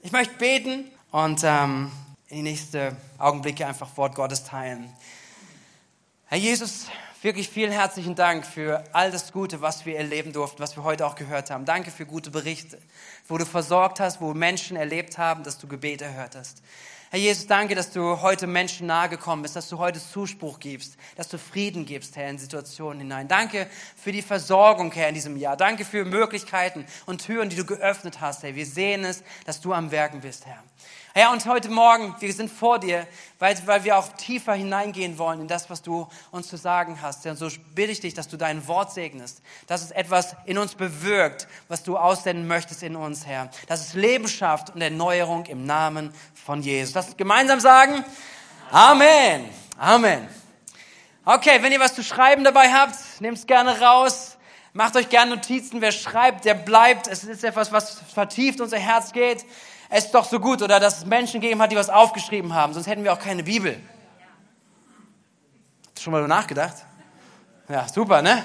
Ich möchte beten und ähm, in die nächsten Augenblicke einfach Wort Gottes teilen. Herr Jesus, wirklich vielen herzlichen Dank für all das Gute, was wir erleben durften, was wir heute auch gehört haben. Danke für gute Berichte, wo du versorgt hast, wo Menschen erlebt haben, dass du Gebete erhört hast. Herr Jesus, danke, dass du heute Menschen nahegekommen bist, dass du heute Zuspruch gibst, dass du Frieden gibst, Herr, in Situationen hinein. Danke für die Versorgung, Herr, in diesem Jahr. Danke für Möglichkeiten und Türen, die du geöffnet hast, Herr. Wir sehen es, dass du am Werken bist, Herr. Herr, und heute Morgen, wir sind vor dir, weil, weil wir auch tiefer hineingehen wollen in das, was du uns zu sagen hast. Und so bitte ich dich, dass du dein Wort segnest, dass es etwas in uns bewirkt, was du aussenden möchtest in uns, Herr. Dass es Leben schafft und Erneuerung im Namen von Jesus. Lass uns gemeinsam sagen. Amen. Amen. Okay, wenn ihr was zu schreiben dabei habt, nehmt es gerne raus. Macht euch gerne Notizen. Wer schreibt, der bleibt. Es ist etwas, was vertieft unser Herz geht es ist doch so gut oder dass es Menschen gegeben hat, die was aufgeschrieben haben, sonst hätten wir auch keine Bibel. Hast du schon mal nachgedacht? Ja, super, ne?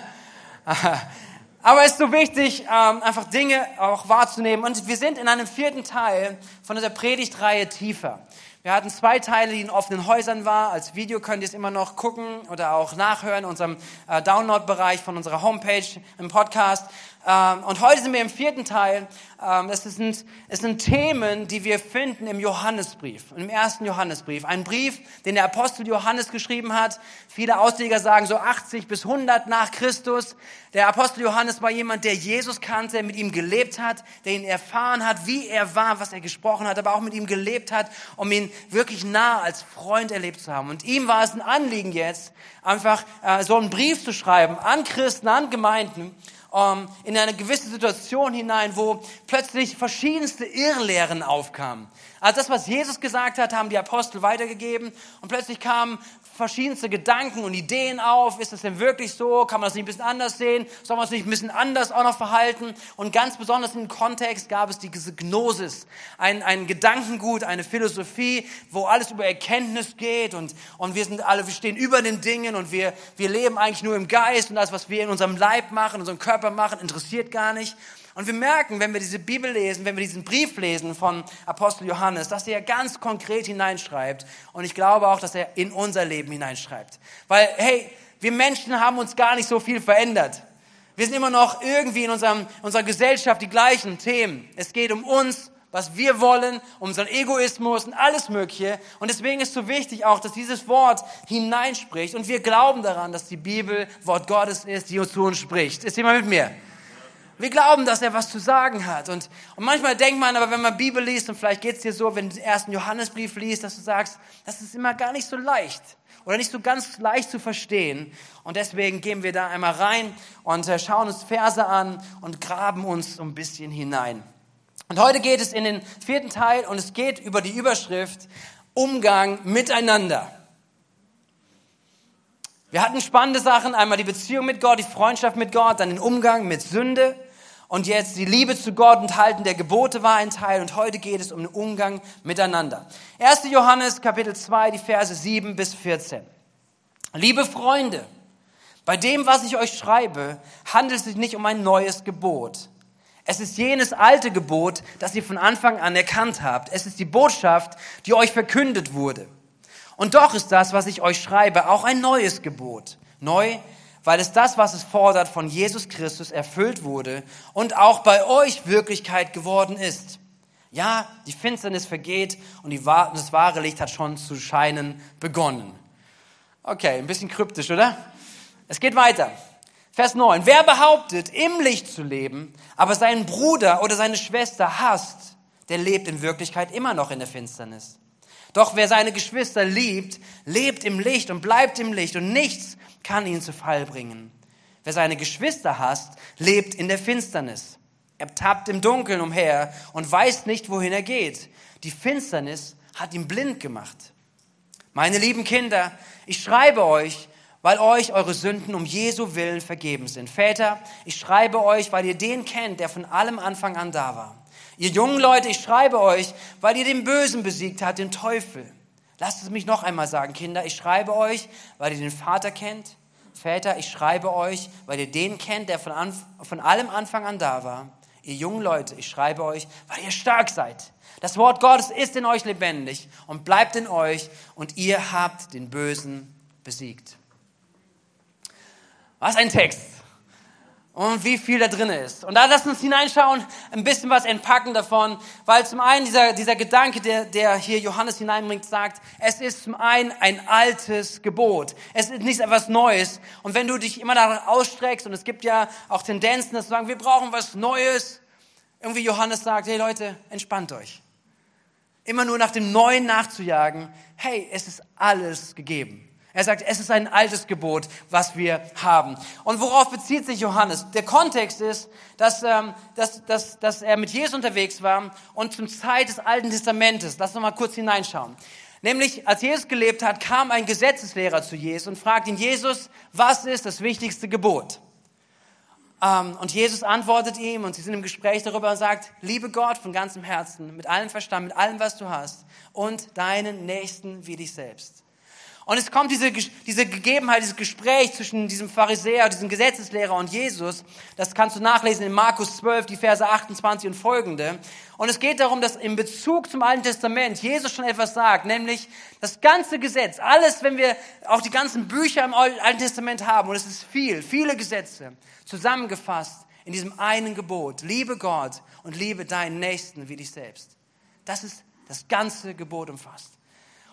Aber es ist so wichtig, ähm, einfach Dinge auch wahrzunehmen. Und wir sind in einem vierten Teil von dieser Predigtreihe tiefer. Wir hatten zwei Teile, die in offenen Häusern war. Als Video könnt ihr es immer noch gucken oder auch nachhören in unserem äh, Download-Bereich von unserer Homepage im Podcast. Ähm, und heute sind wir im vierten Teil. Ähm, es, sind, es sind Themen, die wir finden im Johannesbrief, im ersten Johannesbrief. Ein Brief, den der Apostel Johannes geschrieben hat. Viele Ausleger sagen so 80 bis 100 nach Christus. Der Apostel Johannes war jemand, der Jesus kannte, mit ihm gelebt hat, der ihn erfahren hat, wie er war, was er gesprochen hat, aber auch mit ihm gelebt hat, um ihn wirklich nah als Freund erlebt zu haben. Und ihm war es ein Anliegen jetzt, einfach äh, so einen Brief zu schreiben an Christen, an Gemeinden, ähm, in eine gewisse Situation hinein, wo plötzlich verschiedenste Irrlehren aufkamen. Also das, was Jesus gesagt hat, haben die Apostel weitergegeben und plötzlich kamen verschiedenste Gedanken und Ideen auf. Ist das denn wirklich so? Kann man das nicht ein bisschen anders sehen? Soll man es nicht ein bisschen anders auch noch verhalten? Und ganz besonders im Kontext gab es diese Gnosis, ein, ein Gedankengut, eine Philosophie, wo alles über Erkenntnis geht und, und wir sind alle, wir stehen über den Dingen und wir, wir leben eigentlich nur im Geist und das, was wir in unserem Leib machen, in unserem Körper machen, interessiert gar nicht. Und wir merken, wenn wir diese Bibel lesen, wenn wir diesen Brief lesen von Apostel Johannes, dass er ganz konkret hineinschreibt. Und ich glaube auch, dass er in unser Leben hineinschreibt. Weil, hey, wir Menschen haben uns gar nicht so viel verändert. Wir sind immer noch irgendwie in unserem, unserer Gesellschaft die gleichen Themen. Es geht um uns, was wir wollen, um unseren Egoismus und alles Mögliche. Und deswegen ist es so wichtig auch, dass dieses Wort hineinspricht. Und wir glauben daran, dass die Bibel Wort Gottes ist, die uns zu uns spricht. Ist jemand mit mir? Wir glauben, dass er was zu sagen hat. Und, und manchmal denkt man aber, wenn man Bibel liest, und vielleicht geht es dir so, wenn du den ersten Johannesbrief liest, dass du sagst, das ist immer gar nicht so leicht oder nicht so ganz leicht zu verstehen. Und deswegen gehen wir da einmal rein und äh, schauen uns Verse an und graben uns so ein bisschen hinein. Und heute geht es in den vierten Teil und es geht über die Überschrift Umgang miteinander. Wir hatten spannende Sachen, einmal die Beziehung mit Gott, die Freundschaft mit Gott, dann den Umgang mit Sünde und jetzt die Liebe zu Gott und Halten der Gebote war ein Teil und heute geht es um den Umgang miteinander. 1. Johannes Kapitel 2, die Verse 7 bis 14. Liebe Freunde, bei dem, was ich euch schreibe, handelt es sich nicht um ein neues Gebot. Es ist jenes alte Gebot, das ihr von Anfang an erkannt habt. Es ist die Botschaft, die euch verkündet wurde. Und doch ist das, was ich euch schreibe, auch ein neues Gebot. Neu, weil es das, was es fordert, von Jesus Christus erfüllt wurde und auch bei euch Wirklichkeit geworden ist. Ja, die Finsternis vergeht und die, das wahre Licht hat schon zu scheinen begonnen. Okay, ein bisschen kryptisch, oder? Es geht weiter. Vers 9. Wer behauptet, im Licht zu leben, aber seinen Bruder oder seine Schwester hasst, der lebt in Wirklichkeit immer noch in der Finsternis. Doch wer seine Geschwister liebt, lebt im Licht und bleibt im Licht und nichts kann ihn zu Fall bringen. Wer seine Geschwister hasst, lebt in der Finsternis. Er tappt im Dunkeln umher und weiß nicht, wohin er geht. Die Finsternis hat ihn blind gemacht. Meine lieben Kinder, ich schreibe euch, weil euch eure Sünden um Jesu Willen vergeben sind. Väter, ich schreibe euch, weil ihr den kennt, der von allem Anfang an da war. Ihr jungen Leute, ich schreibe euch, weil ihr den Bösen besiegt habt, den Teufel. Lasst es mich noch einmal sagen, Kinder, ich schreibe euch, weil ihr den Vater kennt. Väter, ich schreibe euch, weil ihr den kennt, der von, Anf von allem Anfang an da war. Ihr jungen Leute, ich schreibe euch, weil ihr stark seid. Das Wort Gottes ist in euch lebendig und bleibt in euch und ihr habt den Bösen besiegt. Was ein Text und wie viel da drin ist. Und da lassen uns hineinschauen, ein bisschen was entpacken davon, weil zum einen dieser, dieser Gedanke, der, der hier Johannes hineinbringt, sagt, es ist zum einen ein altes Gebot. Es ist nicht etwas Neues. Und wenn du dich immer danach ausstreckst, und es gibt ja auch Tendenzen, dass du sagen, wir brauchen was Neues, irgendwie Johannes sagt, hey Leute, entspannt euch. Immer nur nach dem Neuen nachzujagen, hey, es ist alles gegeben. Er sagt, es ist ein altes Gebot, was wir haben. Und worauf bezieht sich Johannes? Der Kontext ist, dass, ähm, dass, dass, dass er mit Jesus unterwegs war und zum Zeit des Alten Testamentes. Lass uns mal kurz hineinschauen. Nämlich, als Jesus gelebt hat, kam ein Gesetzeslehrer zu Jesus und fragt ihn, Jesus, was ist das wichtigste Gebot? Ähm, und Jesus antwortet ihm und sie sind im Gespräch darüber und sagt, liebe Gott von ganzem Herzen, mit allem Verstand, mit allem, was du hast und deinen Nächsten wie dich selbst. Und es kommt diese, diese Gegebenheit, dieses Gespräch zwischen diesem Pharisäer, diesem Gesetzeslehrer und Jesus. Das kannst du nachlesen in Markus 12, die Verse 28 und folgende. Und es geht darum, dass in Bezug zum Alten Testament Jesus schon etwas sagt, nämlich das ganze Gesetz, alles, wenn wir auch die ganzen Bücher im Alten Testament haben, und es ist viel, viele Gesetze, zusammengefasst in diesem einen Gebot. Liebe Gott und liebe deinen Nächsten wie dich selbst. Das ist das ganze Gebot umfasst.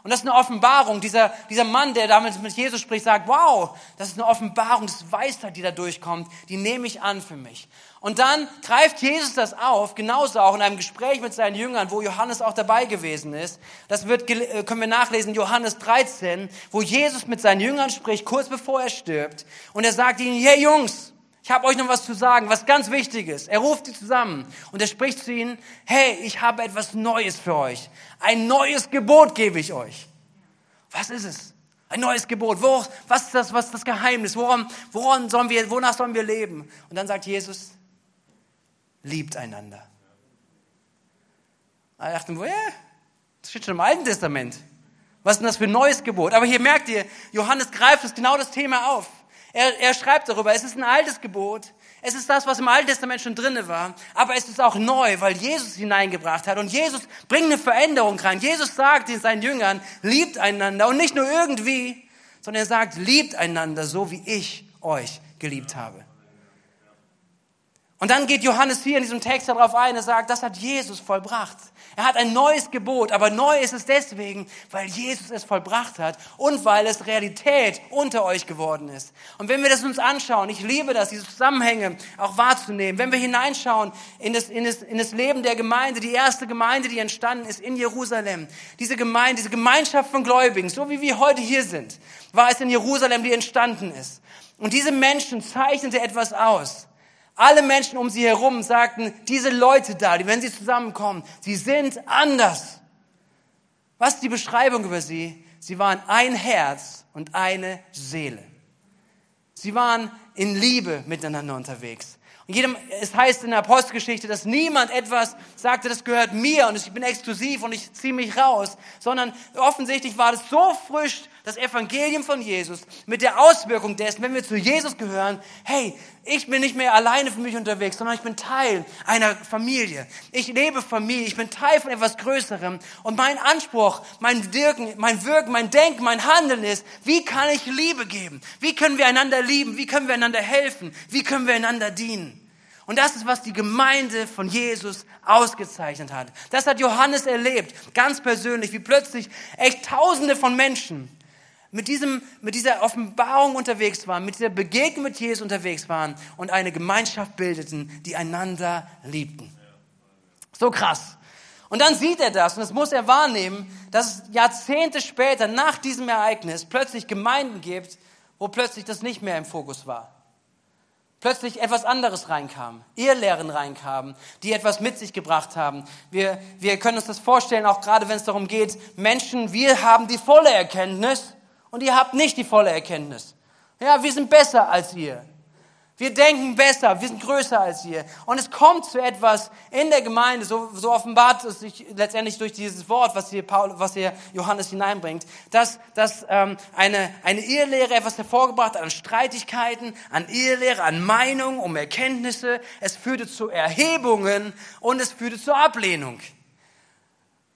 Und das ist eine Offenbarung. Dieser, dieser Mann, der damit mit Jesus spricht, sagt, wow, das ist eine Offenbarung, das ist Weisheit, die da durchkommt, die nehme ich an für mich. Und dann greift Jesus das auf, genauso auch in einem Gespräch mit seinen Jüngern, wo Johannes auch dabei gewesen ist. Das wird, äh, können wir nachlesen, Johannes 13, wo Jesus mit seinen Jüngern spricht, kurz bevor er stirbt. Und er sagt ihnen, hey Jungs, ich habe euch noch was zu sagen, was ganz wichtig ist. Er ruft sie zusammen und er spricht zu ihnen, hey, ich habe etwas Neues für euch. Ein neues Gebot gebe ich euch. Was ist es? Ein neues Gebot. Wo, was ist das, was ist das Geheimnis? Woran, woran sollen wir, wonach sollen wir leben? Und dann sagt Jesus, liebt einander. Da dachten yeah, das steht schon im Alten Testament. Was ist denn das für ein neues Gebot? Aber hier merkt ihr, Johannes greift es genau das Thema auf. Er, er schreibt darüber, es ist ein altes Gebot, es ist das, was im Alten Testament schon drinne war, aber es ist auch neu, weil Jesus es hineingebracht hat. Und Jesus bringt eine Veränderung rein. Jesus sagt in seinen Jüngern, liebt einander und nicht nur irgendwie, sondern er sagt, liebt einander so, wie ich euch geliebt habe. Und dann geht Johannes hier in diesem Text darauf ein, er sagt, das hat Jesus vollbracht. Er hat ein neues Gebot, aber neu ist es deswegen, weil Jesus es vollbracht hat und weil es Realität unter euch geworden ist. Und wenn wir das uns anschauen, ich liebe das, diese Zusammenhänge auch wahrzunehmen, wenn wir hineinschauen in das, in das, in das Leben der Gemeinde, die erste Gemeinde, die entstanden ist in Jerusalem, diese Gemeinde, diese Gemeinschaft von Gläubigen, so wie wir heute hier sind, war es in Jerusalem, die entstanden ist. Und diese Menschen zeichnete etwas aus. Alle Menschen um sie herum sagten, diese Leute da, die, wenn sie zusammenkommen, sie sind anders. Was ist die Beschreibung über sie? Sie waren ein Herz und eine Seele. Sie waren in Liebe miteinander unterwegs. Und jedem, es heißt in der Apostelgeschichte, dass niemand etwas sagte, das gehört mir und ich bin exklusiv und ich ziehe mich raus, sondern offensichtlich war das so frisch, das Evangelium von Jesus, mit der Auswirkung dessen, wenn wir zu Jesus gehören, hey, ich bin nicht mehr alleine für mich unterwegs, sondern ich bin Teil einer Familie. Ich lebe Familie, ich bin Teil von etwas Größerem. Und mein Anspruch, mein Wirken, mein Wirken, mein Denken, mein Handeln ist, wie kann ich Liebe geben? Wie können wir einander lieben? Wie können wir einander helfen? Wie können wir einander dienen? Und das ist, was die Gemeinde von Jesus ausgezeichnet hat. Das hat Johannes erlebt, ganz persönlich, wie plötzlich echt Tausende von Menschen mit, diesem, mit dieser Offenbarung unterwegs waren, mit dieser Begegnung mit Jesus unterwegs waren und eine Gemeinschaft bildeten, die einander liebten. So krass. Und dann sieht er das und das muss er wahrnehmen, dass es Jahrzehnte später nach diesem Ereignis plötzlich Gemeinden gibt, wo plötzlich das nicht mehr im Fokus war. Plötzlich etwas anderes reinkam, Irrlehren reinkamen, die etwas mit sich gebracht haben. Wir, wir können uns das vorstellen, auch gerade wenn es darum geht, Menschen, wir haben die volle Erkenntnis, und ihr habt nicht die volle Erkenntnis. Ja, wir sind besser als ihr. Wir denken besser, wir sind größer als ihr. Und es kommt zu etwas in der Gemeinde, so, so offenbart es sich letztendlich durch dieses Wort, was hier, Paul, was hier Johannes hineinbringt, dass, dass ähm, eine, eine Irrlehre etwas hervorgebracht hat an Streitigkeiten, an Irrlehre, an Meinungen, um Erkenntnisse. Es führte zu Erhebungen und es führte zur Ablehnung.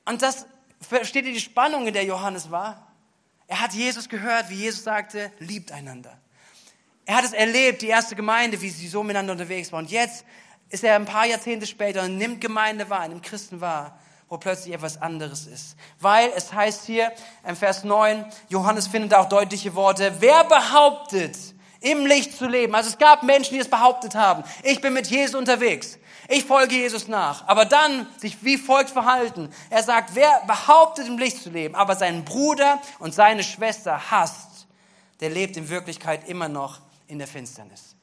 Und das, versteht ihr die Spannung, in der Johannes war? Er hat Jesus gehört, wie Jesus sagte, liebt einander. Er hat es erlebt, die erste Gemeinde, wie sie so miteinander unterwegs war. Und jetzt ist er ein paar Jahrzehnte später und nimmt Gemeinde wahr, nimmt Christen wahr, wo plötzlich etwas anderes ist. Weil es heißt hier im Vers 9, Johannes findet auch deutliche Worte, wer behauptet, im Licht zu leben. Also es gab Menschen, die es behauptet haben. Ich bin mit Jesus unterwegs. Ich folge Jesus nach. Aber dann sich wie folgt verhalten. Er sagt, wer behauptet im Licht zu leben, aber seinen Bruder und seine Schwester hasst, der lebt in Wirklichkeit immer noch in der Finsternis.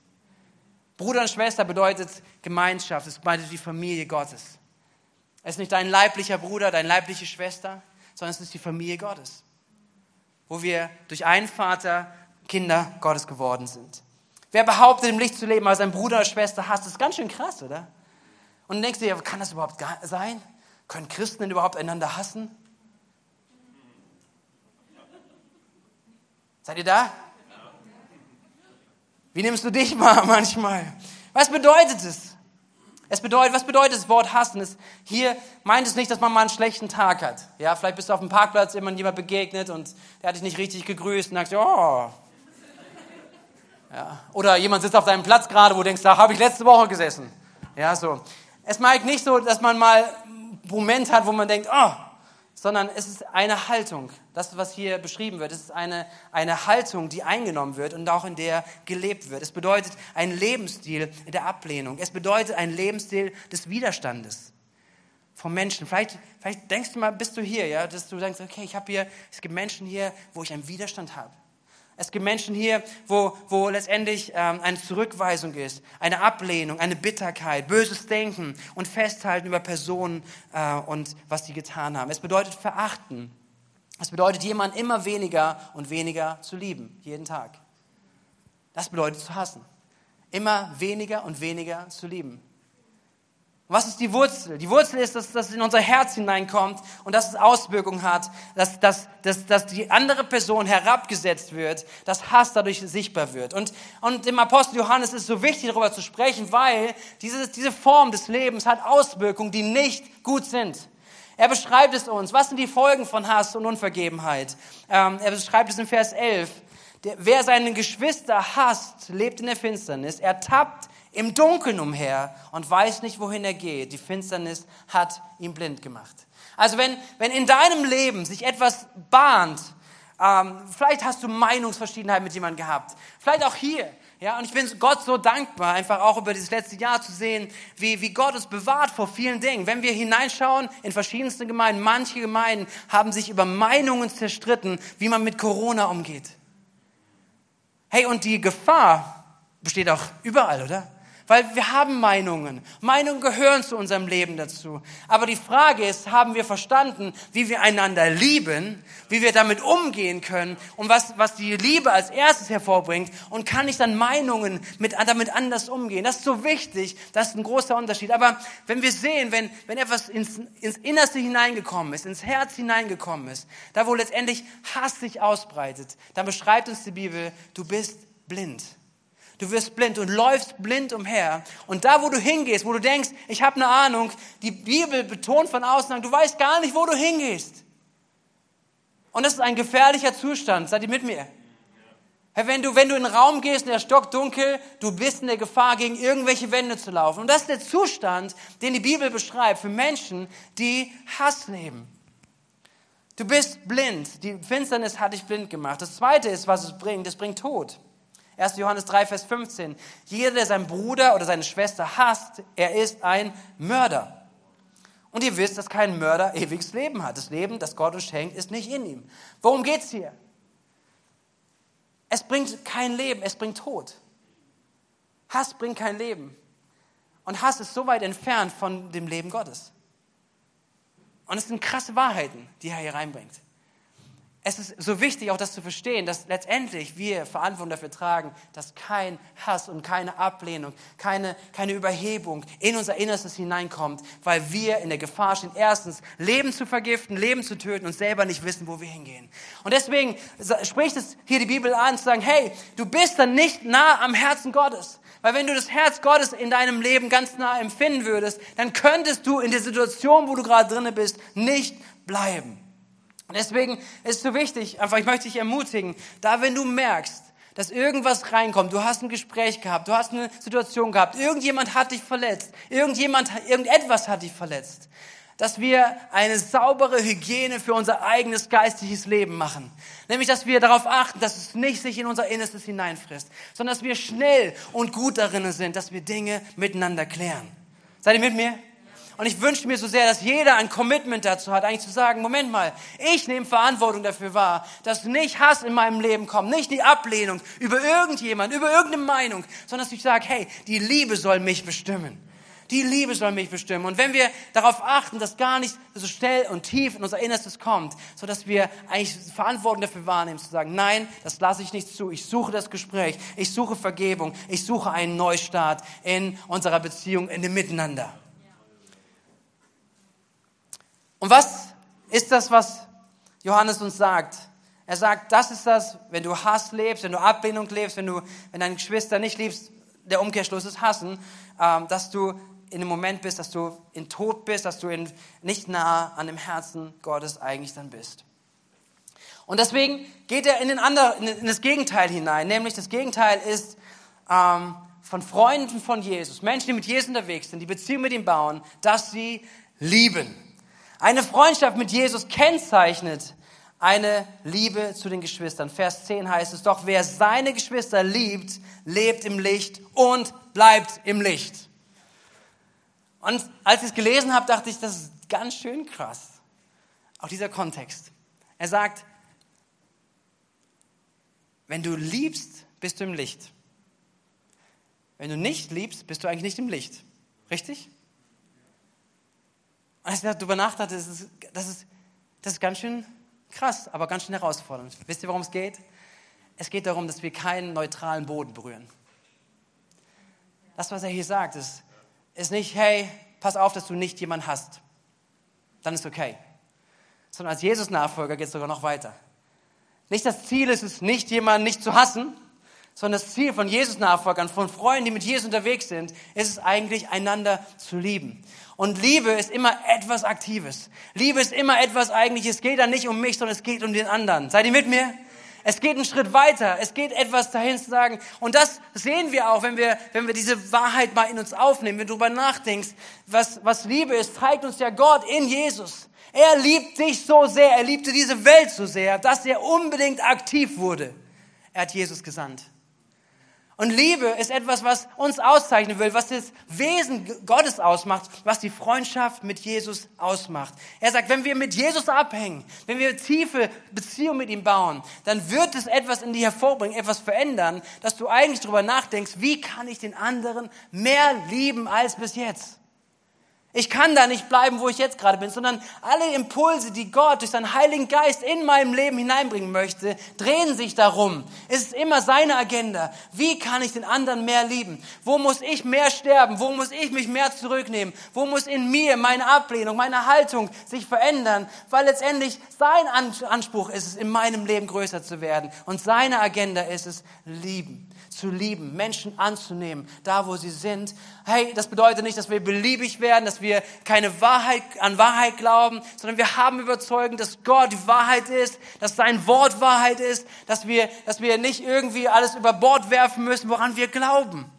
Bruder und Schwester bedeutet Gemeinschaft, es bedeutet die Familie Gottes. Es ist nicht dein leiblicher Bruder, deine leibliche Schwester, sondern es ist die Familie Gottes, wo wir durch einen Vater Kinder Gottes geworden sind. Wer behauptet, im Licht zu leben, aber sein Bruder oder Schwester hasst, ist ganz schön krass, oder? Und du denkst dir, kann das überhaupt sein? Können Christen denn überhaupt einander hassen? Seid ihr da? Wie nimmst du dich mal manchmal? Was bedeutet es? Es bedeutet, was bedeutet das Wort hassen? Es, hier meint es nicht, dass man mal einen schlechten Tag hat. Ja, vielleicht bist du auf dem Parkplatz immer jemand begegnet und der hat dich nicht richtig gegrüßt und sagst, oh. Ja. Oder jemand sitzt auf deinem Platz gerade, wo du denkst, da habe ich letzte Woche gesessen. Ja, so. Es meint nicht so, dass man mal einen Moment hat, wo man denkt, oh, sondern es ist eine Haltung. Das, was hier beschrieben wird, es ist eine, eine Haltung, die eingenommen wird und auch in der gelebt wird. Es bedeutet ein Lebensstil der Ablehnung. Es bedeutet ein Lebensstil des Widerstandes vom Menschen. Vielleicht, vielleicht denkst du mal, bist du hier, ja, dass du denkst, okay, ich habe hier, es gibt Menschen hier, wo ich einen Widerstand habe. Es gibt Menschen hier, wo, wo letztendlich ähm, eine Zurückweisung ist, eine Ablehnung, eine Bitterkeit, böses Denken und Festhalten über Personen äh, und was sie getan haben. Es bedeutet verachten. Es bedeutet, jemanden immer weniger und weniger zu lieben, jeden Tag. Das bedeutet zu hassen. Immer weniger und weniger zu lieben. Was ist die Wurzel? Die Wurzel ist, dass das in unser Herz hineinkommt und dass es Auswirkungen hat, dass, dass, dass, dass die andere Person herabgesetzt wird, dass Hass dadurch sichtbar wird. Und, und dem Apostel Johannes ist es so wichtig, darüber zu sprechen, weil diese, diese Form des Lebens hat Auswirkungen, die nicht gut sind. Er beschreibt es uns. Was sind die Folgen von Hass und Unvergebenheit? Ähm, er beschreibt es in Vers 11. Der, wer seine Geschwister hasst, lebt in der Finsternis. Er tappt im Dunkeln umher und weiß nicht, wohin er geht. Die Finsternis hat ihn blind gemacht. Also wenn, wenn in deinem Leben sich etwas bahnt, ähm, vielleicht hast du Meinungsverschiedenheit mit jemandem gehabt, vielleicht auch hier. Ja, und ich bin Gott so dankbar, einfach auch über dieses letzte Jahr zu sehen, wie, wie Gott uns bewahrt vor vielen Dingen. Wenn wir hineinschauen in verschiedenste Gemeinden, manche Gemeinden haben sich über Meinungen zerstritten, wie man mit Corona umgeht. Hey, und die Gefahr besteht auch überall, oder? Weil wir haben Meinungen. Meinungen gehören zu unserem Leben dazu. Aber die Frage ist, haben wir verstanden, wie wir einander lieben, wie wir damit umgehen können und was, was die Liebe als erstes hervorbringt und kann ich dann Meinungen mit, damit anders umgehen? Das ist so wichtig. Das ist ein großer Unterschied. Aber wenn wir sehen, wenn, wenn etwas ins, ins Innerste hineingekommen ist, ins Herz hineingekommen ist, da wo letztendlich Hass sich ausbreitet, dann beschreibt uns die Bibel, du bist blind. Du wirst blind und läufst blind umher. Und da, wo du hingehst, wo du denkst, ich habe eine Ahnung, die Bibel betont von außen, du weißt gar nicht, wo du hingehst. Und das ist ein gefährlicher Zustand. Seid ihr mit mir? Hey, wenn du, wenn du in den Raum gehst, in der Stock dunkel, du bist in der Gefahr, gegen irgendwelche Wände zu laufen. Und das ist der Zustand, den die Bibel beschreibt für Menschen, die Hass leben. Du bist blind. Die Finsternis hat dich blind gemacht. Das zweite ist, was es bringt. Es bringt Tod. 1. Johannes 3, Vers 15. Jeder, der seinen Bruder oder seine Schwester hasst, er ist ein Mörder. Und ihr wisst, dass kein Mörder ewiges Leben hat. Das Leben, das Gott uns schenkt, ist nicht in ihm. Worum geht es hier? Es bringt kein Leben, es bringt Tod. Hass bringt kein Leben. Und Hass ist so weit entfernt von dem Leben Gottes. Und es sind krasse Wahrheiten, die er hier reinbringt es ist so wichtig, auch das zu verstehen, dass letztendlich wir Verantwortung dafür tragen, dass kein Hass und keine Ablehnung, keine, keine Überhebung in unser Innerstes hineinkommt, weil wir in der Gefahr stehen, erstens Leben zu vergiften, Leben zu töten und selber nicht wissen, wo wir hingehen. Und deswegen spricht es hier die Bibel an, zu sagen, hey, du bist dann nicht nah am Herzen Gottes. Weil wenn du das Herz Gottes in deinem Leben ganz nah empfinden würdest, dann könntest du in der Situation, wo du gerade drinne bist, nicht bleiben. Deswegen ist es so wichtig, einfach, ich möchte dich ermutigen, da wenn du merkst, dass irgendwas reinkommt, du hast ein Gespräch gehabt, du hast eine Situation gehabt, irgendjemand hat dich verletzt, irgendjemand, irgendetwas hat dich verletzt, dass wir eine saubere Hygiene für unser eigenes geistiges Leben machen. Nämlich, dass wir darauf achten, dass es nicht sich in unser Innerstes hineinfrisst, sondern dass wir schnell und gut darin sind, dass wir Dinge miteinander klären. Seid ihr mit mir? Und ich wünsche mir so sehr, dass jeder ein Commitment dazu hat, eigentlich zu sagen, Moment mal, ich nehme Verantwortung dafür wahr, dass nicht Hass in meinem Leben kommt, nicht die Ablehnung über irgendjemand, über irgendeine Meinung, sondern dass ich sage, hey, die Liebe soll mich bestimmen. Die Liebe soll mich bestimmen. Und wenn wir darauf achten, dass gar nicht so schnell und tief in unser Innerstes kommt, so dass wir eigentlich Verantwortung dafür wahrnehmen, zu sagen, nein, das lasse ich nicht zu. Ich suche das Gespräch. Ich suche Vergebung. Ich suche einen Neustart in unserer Beziehung, in dem Miteinander. Und was ist das, was Johannes uns sagt? Er sagt, das ist das, wenn du Hass lebst, wenn du Ablehnung lebst, wenn du, wenn deine Geschwister nicht liebst, der Umkehrschluss ist Hassen, ähm, dass du in dem Moment bist, dass du in Tod bist, dass du in, nicht nah an dem Herzen Gottes eigentlich dann bist. Und deswegen geht er in, den anderen, in das Gegenteil hinein, nämlich das Gegenteil ist ähm, von Freunden von Jesus, Menschen, die mit Jesus unterwegs sind, die Beziehung mit ihm bauen, dass sie lieben. Eine Freundschaft mit Jesus kennzeichnet eine Liebe zu den Geschwistern. Vers 10 heißt es, doch wer seine Geschwister liebt, lebt im Licht und bleibt im Licht. Und als ich es gelesen habe, dachte ich, das ist ganz schön krass. Auch dieser Kontext. Er sagt, wenn du liebst, bist du im Licht. Wenn du nicht liebst, bist du eigentlich nicht im Licht. Richtig? Und als ich darüber nachdachte, das ist, das, ist, das ist ganz schön krass, aber ganz schön herausfordernd. Wisst ihr, worum es geht? Es geht darum, dass wir keinen neutralen Boden berühren. Das, was er hier sagt, ist, ist nicht, hey, pass auf, dass du nicht jemanden hast. Dann ist okay. Sondern als Jesus-Nachfolger geht es sogar noch weiter. Nicht das Ziel ist es, nicht jemanden nicht zu hassen, sondern das Ziel von Jesus-Nachfolgern, von Freunden, die mit Jesus unterwegs sind, ist es eigentlich, einander zu lieben. Und Liebe ist immer etwas Aktives. Liebe ist immer etwas Eigentliches. Es geht dann nicht um mich, sondern es geht um den anderen. Seid ihr mit mir? Es geht einen Schritt weiter. Es geht etwas dahin zu sagen. Und das sehen wir auch, wenn wir, wenn wir diese Wahrheit mal in uns aufnehmen, wenn du darüber nachdenkst, was, was Liebe ist, zeigt uns ja Gott in Jesus. Er liebt dich so sehr, er liebte diese Welt so sehr, dass er unbedingt aktiv wurde. Er hat Jesus gesandt. Und Liebe ist etwas, was uns auszeichnen will, was das Wesen Gottes ausmacht, was die Freundschaft mit Jesus ausmacht. Er sagt, wenn wir mit Jesus abhängen, wenn wir tiefe Beziehungen mit ihm bauen, dann wird es etwas in dir hervorbringen, etwas verändern, dass du eigentlich darüber nachdenkst, wie kann ich den anderen mehr lieben als bis jetzt? Ich kann da nicht bleiben, wo ich jetzt gerade bin, sondern alle Impulse, die Gott durch seinen Heiligen Geist in meinem Leben hineinbringen möchte, drehen sich darum. Es ist immer seine Agenda. Wie kann ich den anderen mehr lieben? Wo muss ich mehr sterben? Wo muss ich mich mehr zurücknehmen? Wo muss in mir meine Ablehnung, meine Haltung sich verändern? Weil letztendlich sein Anspruch ist es, in meinem Leben größer zu werden. Und seine Agenda ist es, lieben zu lieben, Menschen anzunehmen, da wo sie sind. Hey, das bedeutet nicht, dass wir beliebig werden, dass wir keine Wahrheit an Wahrheit glauben, sondern wir haben überzeugt, dass Gott die Wahrheit ist, dass sein Wort Wahrheit ist, dass wir, dass wir nicht irgendwie alles über Bord werfen müssen, woran wir glauben.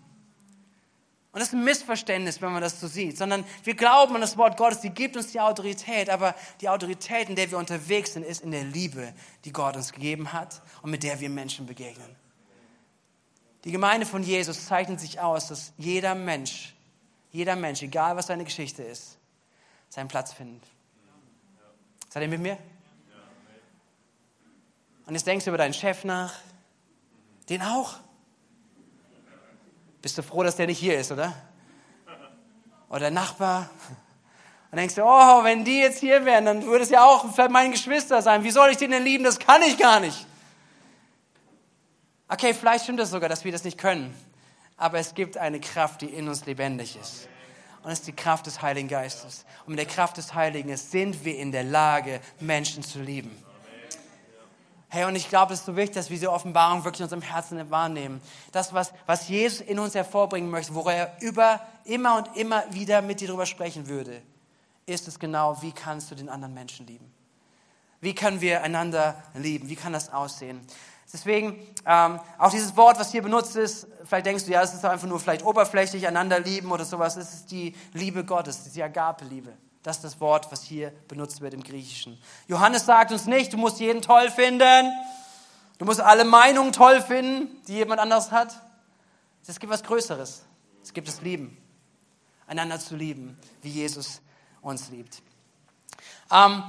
Und das ist ein Missverständnis, wenn man das so sieht, sondern wir glauben an das Wort Gottes, die gibt uns die Autorität, aber die Autorität, in der wir unterwegs sind, ist in der Liebe, die Gott uns gegeben hat und mit der wir Menschen begegnen. Die Gemeinde von Jesus zeichnet sich aus, dass jeder Mensch, jeder Mensch, egal was seine Geschichte ist, seinen Platz findet. Seid ihr mit mir? Und jetzt denkst du über deinen Chef nach, den auch. Bist du froh, dass der nicht hier ist, oder? Oder der Nachbar. Und denkst du, oh, wenn die jetzt hier wären, dann würde es ja auch mein Geschwister sein. Wie soll ich den denn lieben? Das kann ich gar nicht. Okay, vielleicht stimmt es das sogar, dass wir das nicht können. Aber es gibt eine Kraft, die in uns lebendig ist. Und es ist die Kraft des Heiligen Geistes. Und mit der Kraft des Heiligen sind wir in der Lage, Menschen zu lieben. Hey, und ich glaube, es ist so wichtig, dass wir diese Offenbarung wirklich in unserem Herzen wahrnehmen. Das, was, was Jesus in uns hervorbringen möchte, wo er über immer und immer wieder mit dir drüber sprechen würde. ist es genau, wie kannst du den anderen Menschen lieben? Wie können wir einander lieben? Wie kann das aussehen? Deswegen, ähm, auch dieses Wort, was hier benutzt ist, vielleicht denkst du, ja, es ist einfach nur vielleicht oberflächlich, einander lieben oder sowas. Es ist die Liebe Gottes, die Agape-Liebe. Das ist das Wort, was hier benutzt wird im Griechischen. Johannes sagt uns nicht, du musst jeden toll finden. Du musst alle Meinungen toll finden, die jemand anderes hat. Es gibt was Größeres. Es gibt das Lieben. Einander zu lieben, wie Jesus uns liebt. Ähm,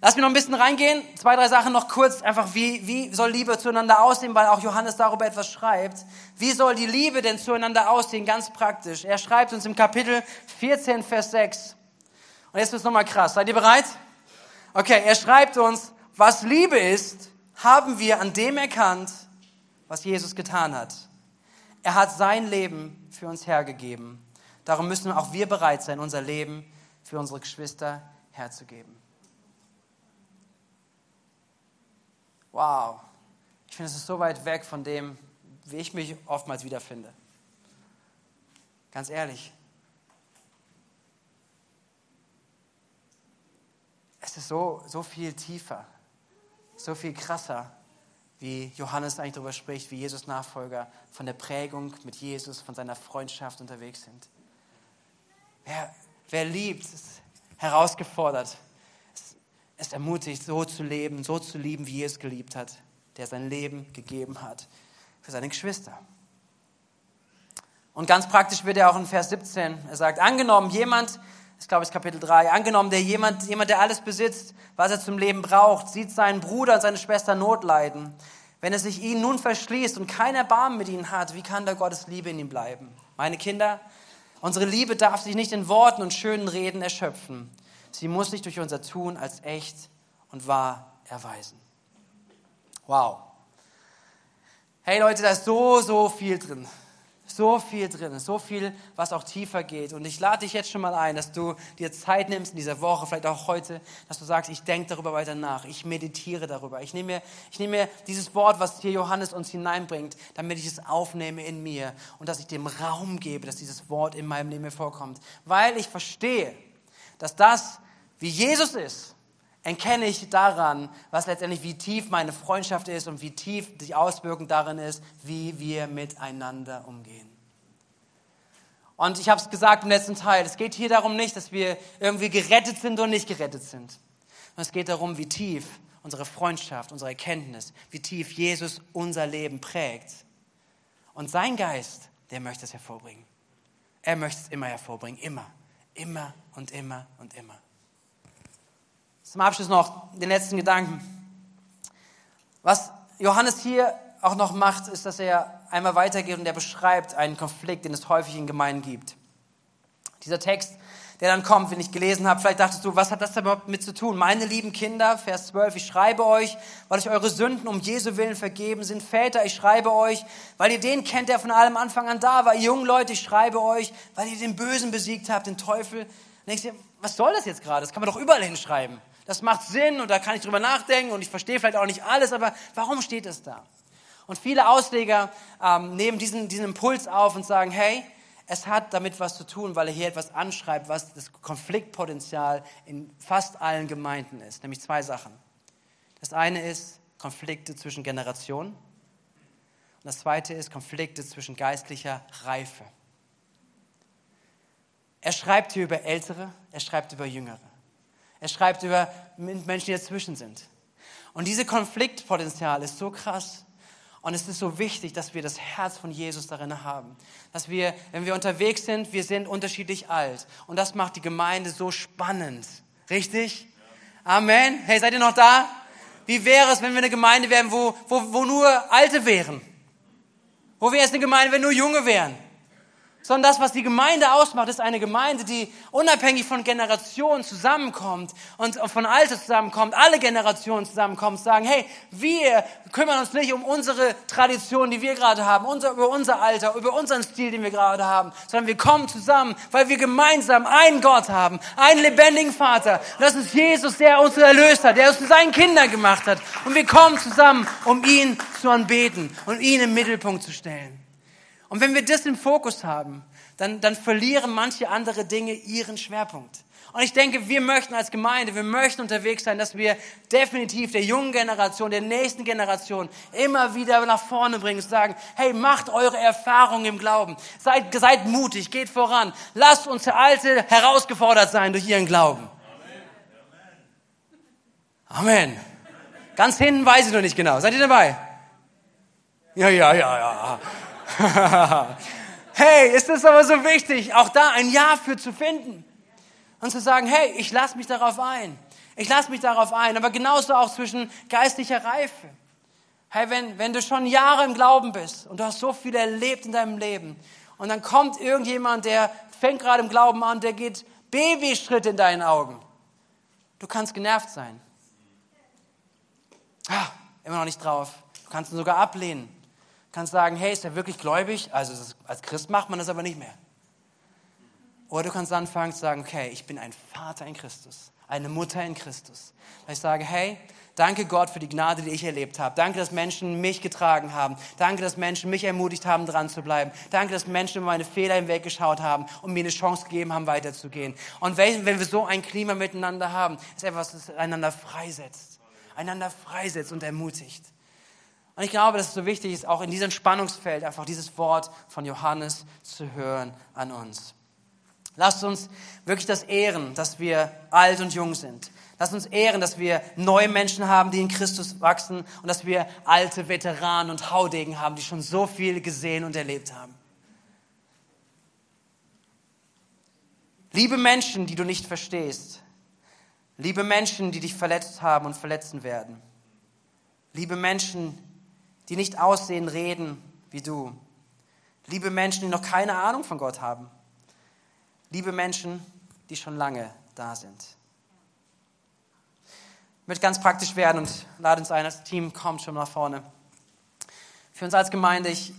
Lass mich noch ein bisschen reingehen. Zwei, drei Sachen noch kurz. Einfach, wie, wie soll Liebe zueinander aussehen, weil auch Johannes darüber etwas schreibt. Wie soll die Liebe denn zueinander aussehen? Ganz praktisch. Er schreibt uns im Kapitel 14, Vers 6. Und jetzt wird es nochmal krass. Seid ihr bereit? Okay, er schreibt uns, was Liebe ist, haben wir an dem erkannt, was Jesus getan hat. Er hat sein Leben für uns hergegeben. Darum müssen auch wir bereit sein, unser Leben für unsere Geschwister herzugeben. Wow. Ich finde, es ist so weit weg von dem, wie ich mich oftmals wiederfinde. Ganz ehrlich. Es ist so, so viel tiefer, so viel krasser, wie Johannes eigentlich darüber spricht, wie Jesus Nachfolger von der Prägung mit Jesus, von seiner Freundschaft unterwegs sind. Wer, wer liebt, ist herausgefordert, es ermutigt, so zu leben, so zu lieben, wie Jesus geliebt hat, der sein Leben gegeben hat für seine Geschwister. Und ganz praktisch wird er auch in Vers 17, er sagt, angenommen jemand, ich glaube es Kapitel 3, angenommen der jemand, jemand, der alles besitzt, was er zum Leben braucht, sieht seinen Bruder und seine Schwester Not leiden. Wenn er sich ihnen nun verschließt und kein Erbarmen mit ihnen hat, wie kann da Gottes Liebe in ihm bleiben? Meine Kinder, unsere Liebe darf sich nicht in Worten und schönen Reden erschöpfen. Sie muss sich durch unser Tun als echt und wahr erweisen. Wow. Hey Leute, da ist so, so viel drin. So viel drin, so viel, was auch tiefer geht. Und ich lade dich jetzt schon mal ein, dass du dir Zeit nimmst in dieser Woche, vielleicht auch heute, dass du sagst, ich denke darüber weiter nach, ich meditiere darüber. Ich nehme, mir, ich mir dieses Wort, was hier Johannes uns hineinbringt, damit ich es aufnehme in mir und dass ich dem Raum gebe, dass dieses Wort in meinem Leben vorkommt. Weil ich verstehe, dass das, wie Jesus ist, erkenne ich daran, was letztendlich, wie tief meine Freundschaft ist und wie tief die Auswirkung darin ist, wie wir miteinander umgehen. Und ich habe es gesagt im letzten Teil, es geht hier darum nicht, dass wir irgendwie gerettet sind oder nicht gerettet sind. Es geht darum, wie tief unsere Freundschaft, unsere Erkenntnis, wie tief Jesus unser Leben prägt. Und sein Geist, der möchte es hervorbringen. Er möchte es immer hervorbringen, immer, immer und immer und immer. Zum Abschluss noch den letzten Gedanken. Was Johannes hier auch noch macht, ist, dass er einmal weitergeht und er beschreibt einen Konflikt, den es häufig in Gemeinden gibt. Dieser Text, der dann kommt, wenn ich gelesen habe, vielleicht dachtest du, was hat das überhaupt mit zu tun? Meine lieben Kinder, Vers 12, ich schreibe euch, weil euch eure Sünden um Jesu Willen vergeben sind. Väter, ich schreibe euch, weil ihr den kennt, der von allem Anfang an da war. Ihr jungen Leute, ich schreibe euch, weil ihr den Bösen besiegt habt, den Teufel. Denkst du, was soll das jetzt gerade? Das kann man doch überall hinschreiben das macht Sinn und da kann ich drüber nachdenken und ich verstehe vielleicht auch nicht alles, aber warum steht es da? Und viele Ausleger ähm, nehmen diesen, diesen Impuls auf und sagen, hey, es hat damit was zu tun, weil er hier etwas anschreibt, was das Konfliktpotenzial in fast allen Gemeinden ist, nämlich zwei Sachen. Das eine ist Konflikte zwischen Generationen und das zweite ist Konflikte zwischen geistlicher Reife. Er schreibt hier über Ältere, er schreibt über Jüngere. Er schreibt über Menschen, die dazwischen sind. Und diese Konfliktpotenzial ist so krass. Und es ist so wichtig, dass wir das Herz von Jesus darin haben. Dass wir, wenn wir unterwegs sind, wir sind unterschiedlich alt. Und das macht die Gemeinde so spannend. Richtig? Amen. Hey, seid ihr noch da? Wie wäre es, wenn wir eine Gemeinde wären, wo, wo, wo nur Alte wären? Wo wir jetzt eine Gemeinde, wenn nur Junge wären? Sondern das, was die Gemeinde ausmacht, ist eine Gemeinde, die unabhängig von Generationen zusammenkommt und von Alter zusammenkommt, alle Generationen zusammenkommen und sagen, hey, wir kümmern uns nicht um unsere Tradition, die wir gerade haben, unser, über unser Alter, über unseren Stil, den wir gerade haben, sondern wir kommen zusammen, weil wir gemeinsam einen Gott haben, einen lebendigen Vater. Und das ist Jesus, der uns erlöst hat, der uns zu seinen Kindern gemacht hat. Und wir kommen zusammen, um ihn zu anbeten und ihn im Mittelpunkt zu stellen. Und wenn wir das im Fokus haben, dann, dann verlieren manche andere Dinge ihren Schwerpunkt. Und ich denke, wir möchten als Gemeinde, wir möchten unterwegs sein, dass wir definitiv der jungen Generation, der nächsten Generation immer wieder nach vorne bringen und sagen, hey, macht eure Erfahrungen im Glauben. Seid, seid mutig, geht voran. Lasst uns Alte herausgefordert sein durch ihren Glauben. Amen. Ganz hinten weiß ich noch nicht genau. Seid ihr dabei? Ja, ja, ja, ja. hey, ist es aber so wichtig, auch da ein Ja für zu finden und zu sagen, hey, ich lasse mich darauf ein. Ich lasse mich darauf ein. Aber genauso auch zwischen geistlicher Reife. Hey, wenn, wenn du schon Jahre im Glauben bist und du hast so viel erlebt in deinem Leben und dann kommt irgendjemand, der fängt gerade im Glauben an, der geht Babyschritt in deinen Augen. Du kannst genervt sein. Ah, immer noch nicht drauf. Du kannst ihn sogar ablehnen. Kannst sagen, hey, ist er wirklich gläubig? Also als Christ macht man das aber nicht mehr. Oder du kannst anfangen zu sagen, okay, ich bin ein Vater in Christus, eine Mutter in Christus. Weil ich sage, hey, danke Gott für die Gnade, die ich erlebt habe. Danke, dass Menschen mich getragen haben. Danke, dass Menschen mich ermutigt haben, dran zu bleiben. Danke, dass Menschen meine Fehler hinweggeschaut haben und mir eine Chance gegeben haben, weiterzugehen. Und wenn wir so ein Klima miteinander haben, ist etwas, das einander freisetzt. Einander freisetzt und ermutigt. Und ich glaube, dass es so wichtig ist, auch in diesem Spannungsfeld einfach dieses Wort von Johannes zu hören an uns. Lasst uns wirklich das ehren, dass wir alt und jung sind. Lasst uns ehren, dass wir neue Menschen haben, die in Christus wachsen und dass wir alte Veteranen und Haudegen haben, die schon so viel gesehen und erlebt haben. Liebe Menschen, die du nicht verstehst. Liebe Menschen, die dich verletzt haben und verletzen werden. Liebe Menschen, die nicht aussehen, reden wie du. Liebe Menschen, die noch keine Ahnung von Gott haben. Liebe Menschen, die schon lange da sind. Ich möchte ganz praktisch werden und lade uns ein, das Team kommt schon nach vorne. Für uns als Gemeinde, ich,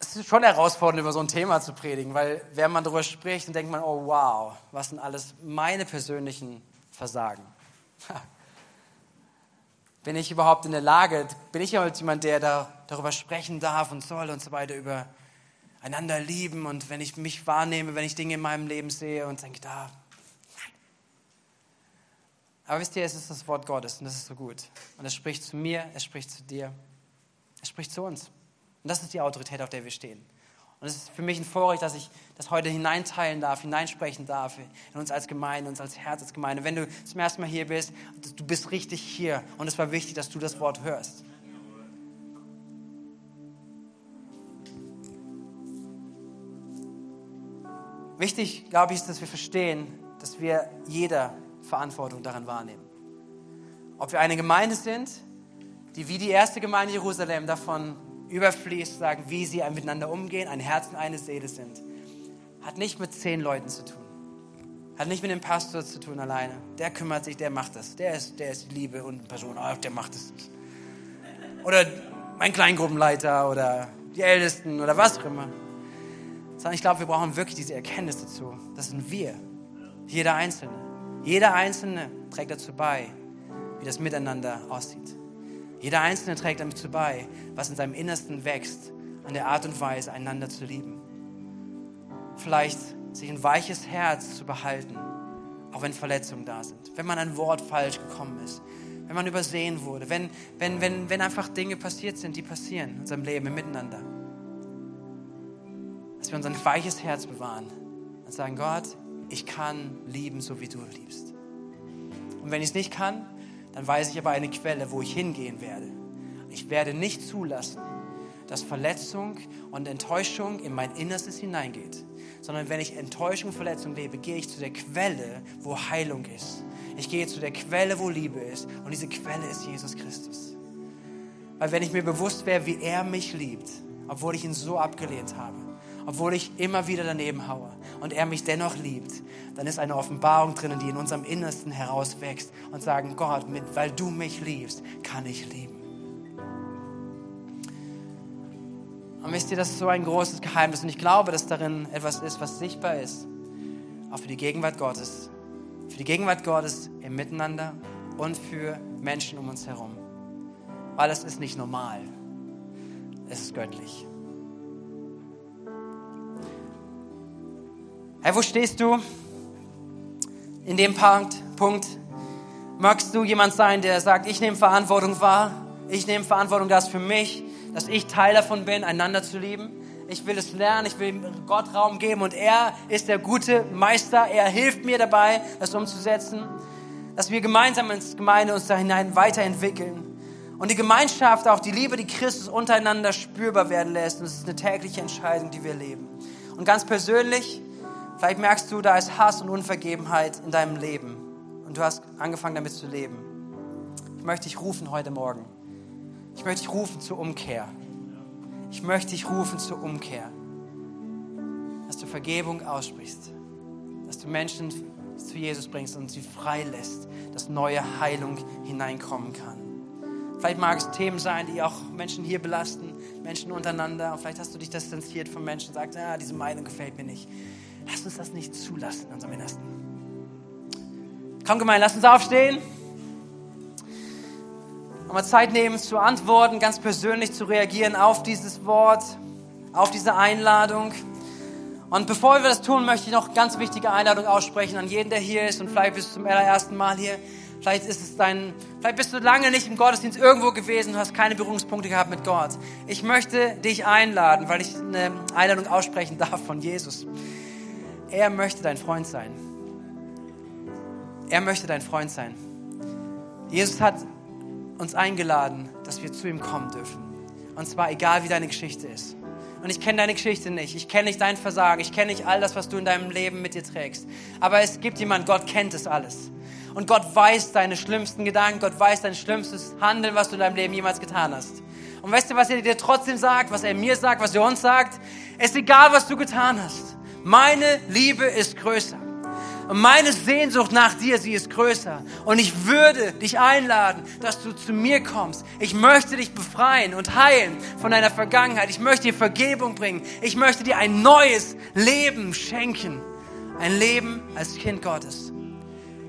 es ist schon herausfordernd, über so ein Thema zu predigen, weil wenn man darüber spricht, dann denkt man, oh wow, was sind alles meine persönlichen Versagen. Bin ich überhaupt in der Lage, bin ich jemand, der da, darüber sprechen darf und soll und so weiter, über einander lieben und wenn ich mich wahrnehme, wenn ich Dinge in meinem Leben sehe und denke, da. Aber wisst ihr, es ist das Wort Gottes und das ist so gut. Und es spricht zu mir, es spricht zu dir, es spricht zu uns. Und das ist die Autorität, auf der wir stehen. Und es ist für mich ein Vorrecht, dass ich das heute hineinteilen darf, hineinsprechen darf in uns als Gemeinde, uns als Herz, als Gemeinde. Wenn du zum ersten Mal hier bist, du bist richtig hier und es war wichtig, dass du das Wort hörst. Wichtig, glaube ich, ist, dass wir verstehen, dass wir jeder Verantwortung daran wahrnehmen. Ob wir eine Gemeinde sind, die wie die erste Gemeinde Jerusalem davon überfließt, sagen, wie sie miteinander umgehen, ein Herz und eine Seele sind, hat nicht mit zehn Leuten zu tun. Hat nicht mit dem Pastor zu tun alleine. Der kümmert sich, der macht das. Der ist, der ist Liebe und Person. Oh, der macht es. Oder mein Kleingruppenleiter oder die Ältesten oder was auch immer sondern ich glaube, wir brauchen wirklich diese Erkenntnis dazu. Das sind wir, jeder Einzelne. Jeder Einzelne trägt dazu bei, wie das Miteinander aussieht. Jeder Einzelne trägt dazu bei, was in seinem Innersten wächst, an der Art und Weise, einander zu lieben. Vielleicht sich ein weiches Herz zu behalten, auch wenn Verletzungen da sind. Wenn man ein Wort falsch gekommen ist, wenn man übersehen wurde, wenn, wenn, wenn, wenn einfach Dinge passiert sind, die passieren in unserem Leben, im Miteinander dass wir unser weiches Herz bewahren und sagen, Gott, ich kann lieben, so wie du liebst. Und wenn ich es nicht kann, dann weiß ich aber eine Quelle, wo ich hingehen werde. Ich werde nicht zulassen, dass Verletzung und Enttäuschung in mein Innerstes hineingeht, sondern wenn ich Enttäuschung und Verletzung lebe, gehe ich zu der Quelle, wo Heilung ist. Ich gehe zu der Quelle, wo Liebe ist. Und diese Quelle ist Jesus Christus. Weil wenn ich mir bewusst wäre, wie er mich liebt, obwohl ich ihn so abgelehnt habe, obwohl ich immer wieder daneben haue und er mich dennoch liebt, dann ist eine Offenbarung drinnen, die in unserem Innersten herauswächst und sagen, Gott, mit, weil du mich liebst, kann ich lieben. Und wisst ihr, das ist so ein großes Geheimnis und ich glaube, dass darin etwas ist, was sichtbar ist, auch für die Gegenwart Gottes, für die Gegenwart Gottes im Miteinander und für Menschen um uns herum. Weil es ist nicht normal, es ist göttlich. Hey, wo stehst du? in dem Punkt, magst du jemand sein, der sagt, ich nehme Verantwortung wahr, ich nehme Verantwortung das für mich, dass ich Teil davon bin, einander zu lieben. Ich will es lernen, ich will Gott Raum geben und er ist der gute Meister. Er hilft mir dabei, das umzusetzen, dass wir gemeinsam ins Gemeinde uns da hinein weiterentwickeln und die Gemeinschaft, auch die Liebe, die Christus untereinander spürbar werden lässt. Und es ist eine tägliche Entscheidung, die wir leben. Und ganz persönlich, vielleicht merkst du, da ist Hass und Unvergebenheit in deinem Leben. Und du hast angefangen damit zu leben. Ich möchte dich rufen heute Morgen. Ich möchte dich rufen zur Umkehr. Ich möchte dich rufen zur Umkehr. Dass du Vergebung aussprichst. Dass du Menschen zu Jesus bringst und sie freilässt, dass neue Heilung hineinkommen kann. Vielleicht mag es Themen sein, die auch Menschen hier belasten, Menschen untereinander. Vielleicht hast du dich distanziert von Menschen und sagst, ja, diese Meinung gefällt mir nicht. Lass uns das nicht zulassen in unserem Innersten. Komm, Gemeinde, lass uns aufstehen. Und mal Zeit nehmen zu antworten, ganz persönlich zu reagieren auf dieses Wort, auf diese Einladung. Und bevor wir das tun, möchte ich noch ganz wichtige Einladung aussprechen an jeden, der hier ist und vielleicht bist du zum allerersten Mal hier. Vielleicht ist es dein, vielleicht bist du lange nicht im Gottesdienst irgendwo gewesen und hast keine Berührungspunkte gehabt mit Gott. Ich möchte dich einladen, weil ich eine Einladung aussprechen darf von Jesus. Er möchte dein Freund sein. Er möchte dein Freund sein. Jesus hat uns eingeladen, dass wir zu ihm kommen dürfen. Und zwar egal, wie deine Geschichte ist. Und ich kenne deine Geschichte nicht. Ich kenne nicht dein Versagen. Ich kenne nicht all das, was du in deinem Leben mit dir trägst. Aber es gibt jemand, Gott kennt es alles. Und Gott weiß deine schlimmsten Gedanken, Gott weiß dein schlimmstes Handeln, was du in deinem Leben jemals getan hast. Und weißt du, was er dir trotzdem sagt, was er mir sagt, was er uns sagt? Es ist egal, was du getan hast. Meine Liebe ist größer. Und meine Sehnsucht nach dir, sie ist größer. Und ich würde dich einladen, dass du zu mir kommst. Ich möchte dich befreien und heilen von deiner Vergangenheit. Ich möchte dir Vergebung bringen. Ich möchte dir ein neues Leben schenken. Ein Leben als Kind Gottes.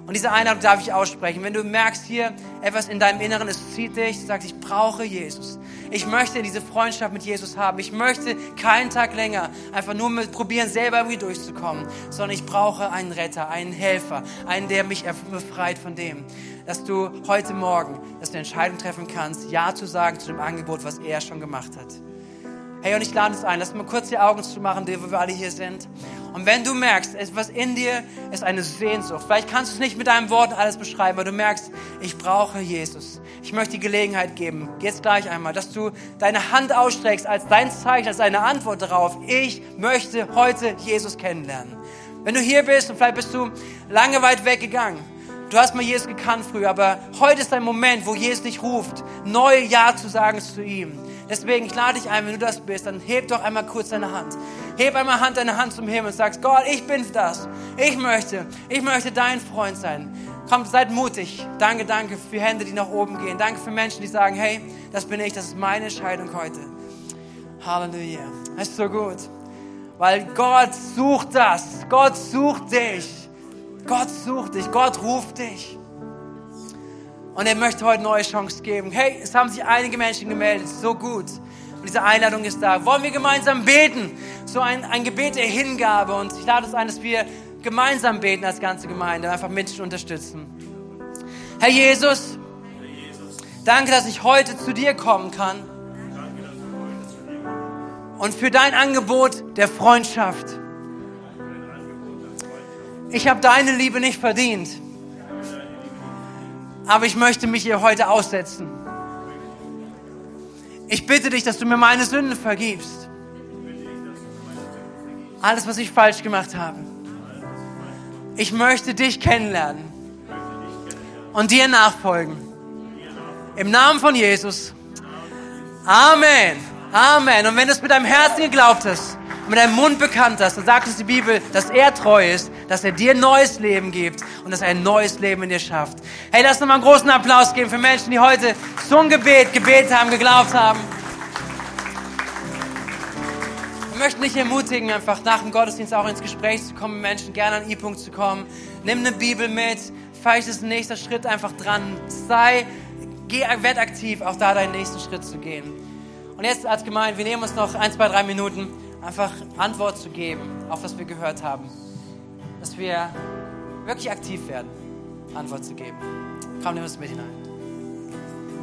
Und diese Einladung darf ich aussprechen. Wenn du merkst hier etwas in deinem Inneren, es zieht dich, du sagst, ich brauche Jesus. Ich möchte diese Freundschaft mit Jesus haben. Ich möchte keinen Tag länger einfach nur mit probieren, selber irgendwie durchzukommen, sondern ich brauche einen Retter, einen Helfer, einen, der mich befreit von dem. Dass du heute Morgen, dass du eine Entscheidung treffen kannst, Ja zu sagen zu dem Angebot, was er schon gemacht hat. Hey, und ich lade es ein, lass mal kurz die Augen zu machen, wo wir alle hier sind. Und wenn du merkst, etwas in dir ist eine Sehnsucht, vielleicht kannst du es nicht mit deinen Worten alles beschreiben, aber du merkst, ich brauche Jesus. Ich möchte die Gelegenheit geben, jetzt gleich einmal, dass du deine Hand ausstreckst als dein Zeichen, als deine Antwort darauf. Ich möchte heute Jesus kennenlernen. Wenn du hier bist und vielleicht bist du lange weit weggegangen, du hast mal Jesus gekannt früher, aber heute ist ein Moment, wo Jesus dich ruft, neu Ja zu sagen zu ihm. Deswegen, ich lade dich ein, wenn du das bist, dann heb doch einmal kurz deine Hand. Heb einmal Hand, deine Hand zum Himmel und sagst, Gott, ich bin das. Ich möchte, ich möchte dein Freund sein. Kommt, seid mutig. Danke, danke für Hände, die nach oben gehen. Danke für Menschen, die sagen, hey, das bin ich, das ist meine Entscheidung heute. Halleluja. Das ist so gut. Weil Gott sucht das. Gott sucht dich. Gott sucht dich. Gott ruft dich. Und er möchte heute neue Chance geben. Hey, es haben sich einige Menschen gemeldet. So gut. Und diese Einladung ist da. Wollen wir gemeinsam beten? So ein, ein Gebet der Hingabe. Und ich lade uns ein, dass wir gemeinsam beten als ganze Gemeinde. Einfach Menschen unterstützen. Herr Jesus, danke, dass ich heute zu dir kommen kann. Und für dein Angebot der Freundschaft. Ich habe deine Liebe nicht verdient aber ich möchte mich hier heute aussetzen. Ich bitte dich, dass du mir meine Sünden vergibst. Alles, was ich falsch gemacht habe. Ich möchte dich kennenlernen und dir nachfolgen. Im Namen von Jesus. Amen. Amen. Und wenn du es mit deinem Herzen geglaubt hast, mit deinem Mund bekannt hast, dann sagt uns die Bibel, dass er treu ist, dass er dir neues Leben gibt und dass er ein neues Leben in dir schafft. Hey, lass uns mal einen großen Applaus geben für Menschen, die heute zum Gebet gebetet haben, geglaubt haben. Wir möchten dich ermutigen, einfach nach dem Gottesdienst auch ins Gespräch zu kommen, mit Menschen gerne an I-Punkt zu kommen. Nimm eine Bibel mit. Vielleicht ist ein nächster Schritt einfach dran. Sei, geh, werd aktiv, auch da deinen nächsten Schritt zu gehen. Und jetzt als Gemeinde, wir nehmen uns noch ein, zwei, drei Minuten einfach Antwort zu geben auf was wir gehört haben. Dass wir wirklich aktiv werden, Antwort zu geben. Komm, nimm uns mit hinein.